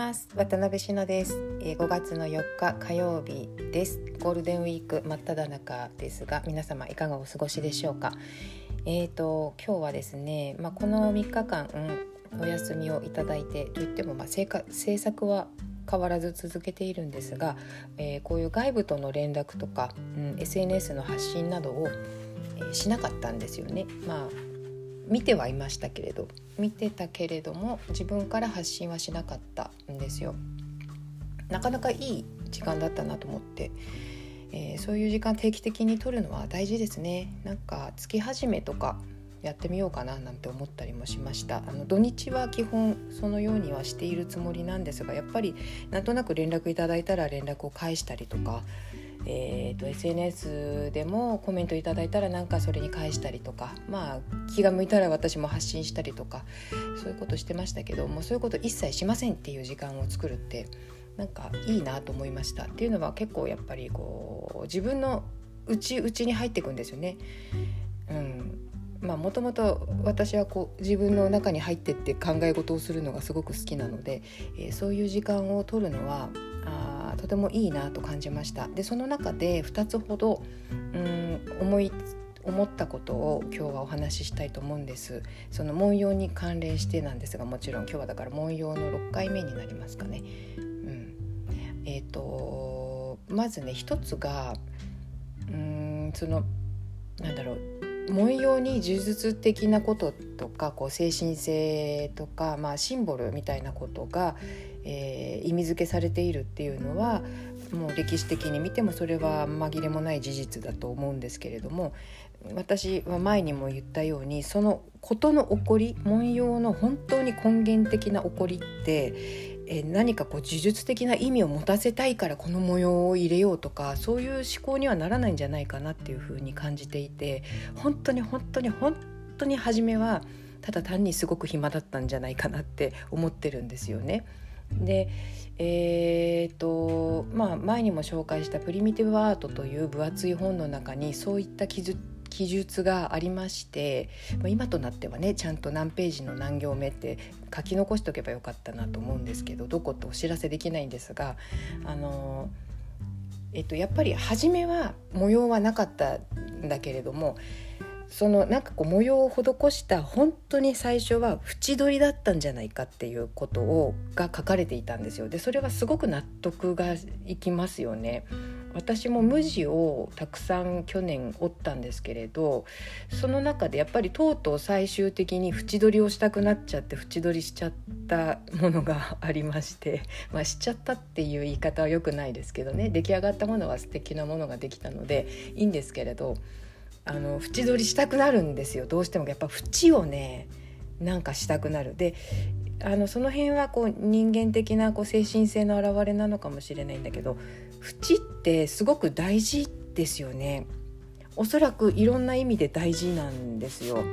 ます。渡辺しのです、えー、5月の4日火曜日です。ゴールデンウィーク真っ只中ですが皆様いかがお過ごしでしょうか？えーと今日はですねまあ、この3日間、うん、お休みをいただいてといってもまあ制作は変わらず続けているんですが、えー、こういう外部との連絡とか、うん、SNS の発信などを、えー、しなかったんですよね。まあ見てはいましたけれど見てたけれども自分から発信はしなかったんですよ。なかなかいい時間だったなと思って、えー、そういう時間定期的に取るのは大事ですね。なんか月始めとかやってみようかななんて思ったりもしましたあの土日は基本そのようにはしているつもりなんですがやっぱりなんとなく連絡いただいたら連絡を返したりとか、えーと、SNS でもコメントいただいたらなんかそれに返したりとかまあ気が向いたら私も発信したりとかそういうことしてましたけどもうそういうこと一切しませんっていう時間を作るってなんかいいなと思いましたっていうのは結構やっぱりこう自分の内内に入っていくんですよね。うんまあもともと私はこう自分の中に入ってって考え事をするのがすごく好きなので、えー、そういう時間を取るのはとてもいいなと感じました。でその中で2つほどうん思い思ったことを今日はお話ししたいと思うんです。その文様に関連してなんですがもちろん今日はだから文様の6回目になりますかね。うん、えっ、ー、とまずね一つがうんそのなんだろう文様に呪術的なこととかこう精神性とか、まあ、シンボルみたいなことが、えー、意味付けされているっていうのはもう歴史的に見てもそれは紛れもない事実だと思うんですけれども私は前にも言ったようにその事の起こり文様の本当に根源的な起こりってえ何かこう呪術的な意味を持たせたいからこの模様を入れようとかそういう思考にはならないんじゃないかなっていうふうに感じていて本当に本当に本当に初めはただ単にすごく暇だったんじゃないかなって思ってるんですよね。でえーとまあ、前にも紹介した「プリミティブアート」という分厚い本の中にそういった記述がありまして今となってはねちゃんと何ページの何行目って書き残しておけばよかったなと思うんですけどどこってお知らせできないんですがあのえっとやっぱり初めは模様はなかったんだけれどもそのなんかこう模様を施した本当に最初は縁取りだったんじゃないかっていうことをが書かれていたんですよ。でそれはすごく納得がいきますよね。私も無地をたくさん去年折ったんですけれどその中でやっぱりとうとう最終的に縁取りをしたくなっちゃって縁取りしちゃったものがありまして まあしちゃったっていう言い方は良くないですけどね出来上がったものは素敵なものができたのでいいんですけれどあの縁取りしたくなるんですよ。どうしてもやっぱ縁をねなんかしたくなる。であのその辺はこう人間的なこう精神性の表れなのかもしれないんだけど縁ってすごく大事ですよね。おそらくいろんな意味で大事なんですよ。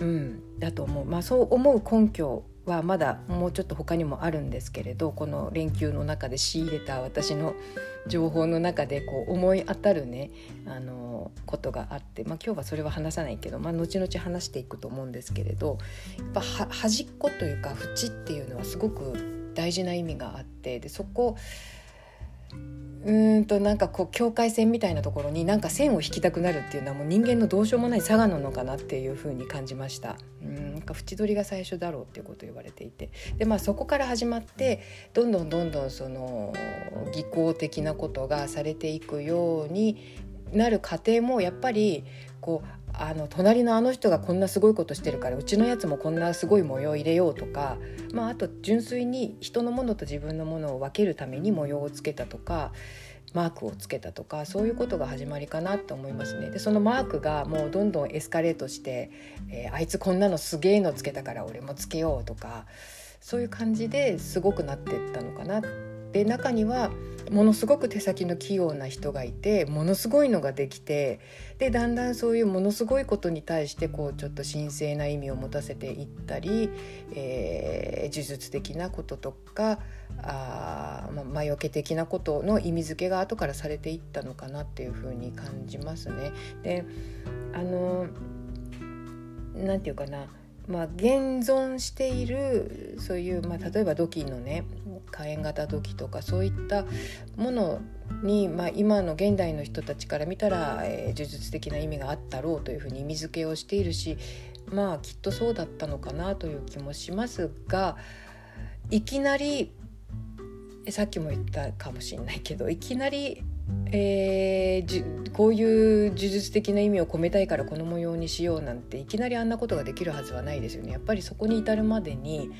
うん、だと思う、まあ、そう思う根拠はまだもうちょっと他にもあるんですけれどこの連休の中で仕入れた私の情報の中でこう思い当たるねあのことがあって、まあ、今日はそれは話さないけど、まあ、後々話していくと思うんですけれどやっぱ端っこというか縁っていうのはすごく大事な意味があってでそこうんとなんかこう境界線みたいなところになんか線を引きたくなるっていうのはもう人間のどうしようもない差がなのかなっていうふうに感じました。うんなんか縁取りが最初だろうっていうことを言われていて。でまあそこから始まってどんどんどんどんその技巧的なことがされていくようになる過程もやっぱりこうあの隣のあの人がこんなすごいことしてるからうちのやつもこんなすごい模様入れようとか、まあ、あと純粋に人のものと自分のものを分けるために模様をつけたとかマークをつけたとかそういうことが始まりかなと思いますね。でそのマークがもうどんどんエスカレートして、えー、あいつこんなのすげえのつけたから俺もつけようとかそういう感じですごくなってったのかなで中にはものすごく手先の器用な人がいてものすごいのができてでだんだんそういうものすごいことに対してこうちょっと神聖な意味を持たせていったり、えー、呪術的なこととかあ、まあ、魔除け的なことの意味付けが後からされていったのかなっていうふうに感じますね。であのなんていうかなまあ、現存しているそういう、まあ、例えば土器のね火炎型土器とかそういったものに、まあ、今の現代の人たちから見たら、えー、呪術的な意味があったろうというふうに意味付けをしているしまあきっとそうだったのかなという気もしますがいきなりさっきも言ったかもしれないけどいきなりえー、こういう呪術的な意味を込めたいからこの模様にしようなんていきなりあんなことができるはずはないですよね。やっぱりそこに至るまでに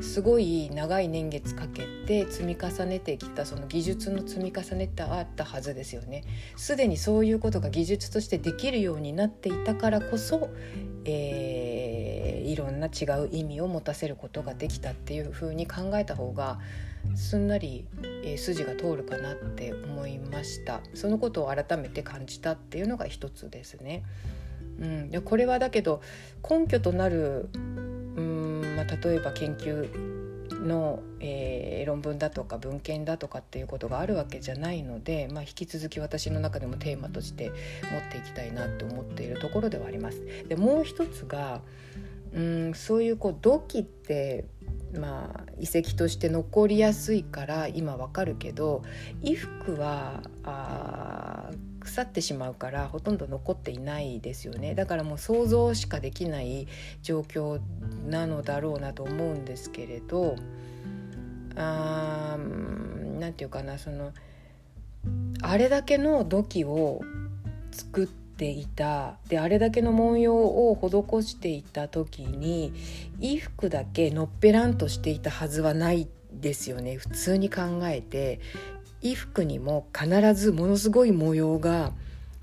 すごい長い年月かけて積み重ねてきたその技術の積み重ねってあったはずですよね。すでにそういうことが技術としてできるようになっていたからこそ、えー、いろんな違う意味を持たせることができたっていうふうに考えた方がすんなり、えー、筋が通るかなって思いましたそのことを改めて感じたっていうのが一つですね。うん、これはだけど根拠となる、まあ、例えば研究の、えー、論文だとか文献だとかっていうことがあるわけじゃないので、まあ、引き続き私の中でもテーマとして持っていきたいなと思っているところではあります。でもう一つがうんそういうこう土器ってまあ、遺跡として残りやすいから今わかるけど衣服はあ腐ってしまうからほとんど残っていないですよね。だからもう想像しかできない状況なのだろうなと思うんですけれど何て言うかなそのあれだけの土器を作ってていた。であれだけの文様を施していた時に衣服だけのっぺらんとしていたはずはないですよね。普通に考えて衣服にも必ずものすごい模様が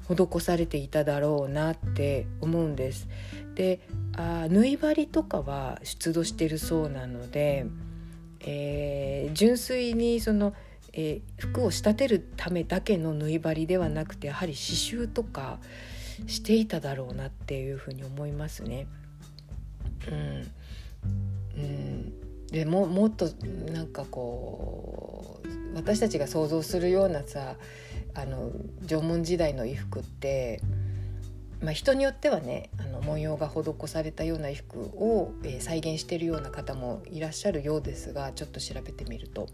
施されていただろうなって思うんです。であ縫い針とかは出土してるそうなので、えー、純粋にその「えー、服を仕立てるためだけの縫い針ではなくてやはり刺繍とかしていただろうなっていうふうに思いますね。うん、うん、でももっとなんかこう私たちが想像するようなさあの縄文時代の衣服ってまあ、人によってはねあの文様が施されたような衣服を、えー、再現しているような方もいらっしゃるようですがちょっと調べてみると、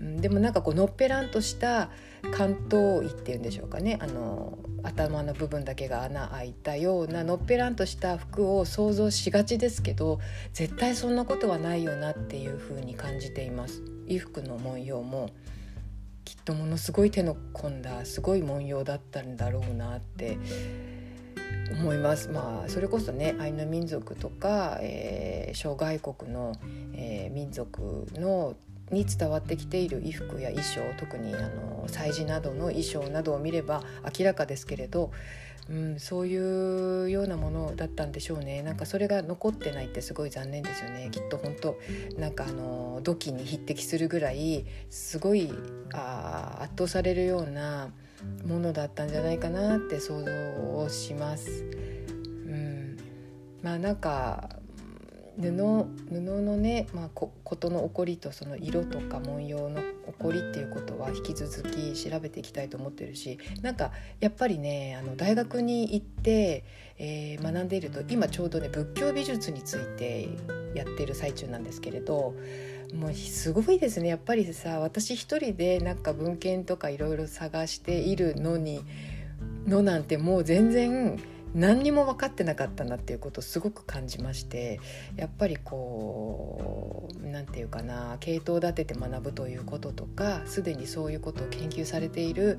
うん、でもなんかこうのっぺらんとした関東衣っていうんでしょうかねあの頭の部分だけが穴開いたようなのっぺらんとした服を想像しがちですけど絶対そんなことはないよなっていうふうに感じています。衣服の文様もきっとものすごい手の込んだすごい文様だったんだろうなって思います。まあそれこそねアイヌ民族とか、えー、諸外国の、えー、民族のに伝わってきている衣服や衣装特にあの祭事などの衣装などを見れば明らかですけれど、うん、そういうようなものだったんでしょうねなんかそれが残ってないってすごい残念ですよねきっと本当なんかあの土器に匹敵するぐらいすごいあ圧倒されるようなものだったんじゃないかなって想像をします。うん、まあなんか布布のね、まあ、ことの起こりとその色とか文様の起こりっていうことは引き続き調べていきたいと思ってるしなんかやっぱりねあの大学に行って、えー、学んでいると今ちょうどね仏教美術についてやってる最中なんですけれどもうすごいですね。やっぱりさ私一人でなんか文献とかいろいろ探しているのにのなんてもう全然何にも分かってなかったなっていうことをすごく感じましてやっぱりこう何て言うかな系統立てて学ぶということとかすでにそういうことを研究されている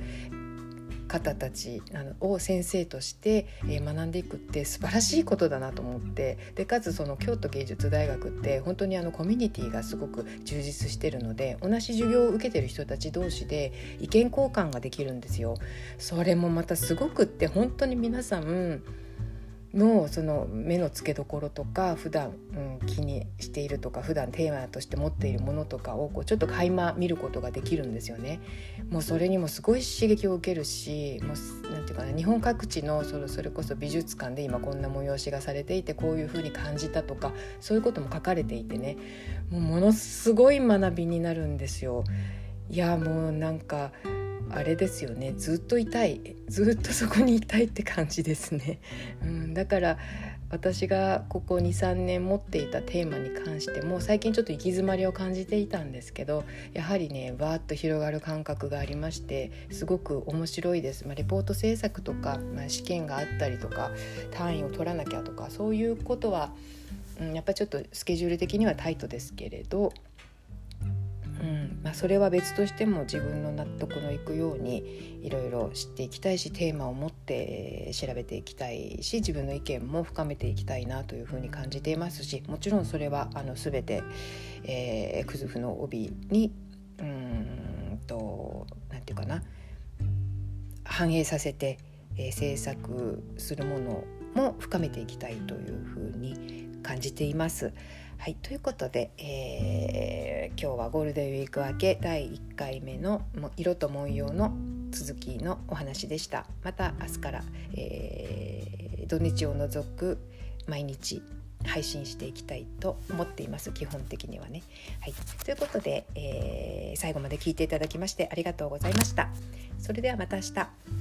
方たちを先生として学んでいくって素晴らしいことだなと思ってでかつその京都芸術大学って本当にあのコミュニティがすごく充実してるので同じ授業を受けてる人たち同士で意見交換ができるんですよ。それもまたすごくって本当に皆さんのその目の付けどころとか普段、うん、気にしているとか普段テーマとして持っているものとかをこうちょっと垣間見ることができるんですよね。もうそれにもすごい刺激を受けるしもうなんていうかな日本各地のそれそれこそ美術館で今こんな催しがされていてこういうふうに感じたとかそういうことも書かれていてねもうものすごい学びになるんですよ。いやもうなんかあれですよね。ずっといたい。ずっとそこにいたいって感じですね、うん、だから私がここ23年持っていたテーマに関しても最近ちょっと行き詰まりを感じていたんですけどやはりねバーッと広がる感覚がありましてすごく面白いです。まあ、レポート制作とか、まあ、試験があったりとか単位を取らなきゃとかそういうことは、うん、やっぱりちょっとスケジュール的にはタイトですけれどうんまあ、それは別としても自分の納得のいくようにいろいろ知っていきたいしテーマを持って調べていきたいし自分の意見も深めていきたいなというふうに感じていますしもちろんそれはあの全て、えー、クズフの帯にうんと何て言うかな反映させて、えー、制作するものも深めていきたいというふうに感じています。はいということで、えー、今日はゴールデンウィーク明け第1回目の色と文様の続きのお話でしたまた明日から、えー、土日を除く毎日配信していきたいと思っています基本的にはね。はい、ということで、えー、最後まで聞いていただきましてありがとうございました。それではまた明日。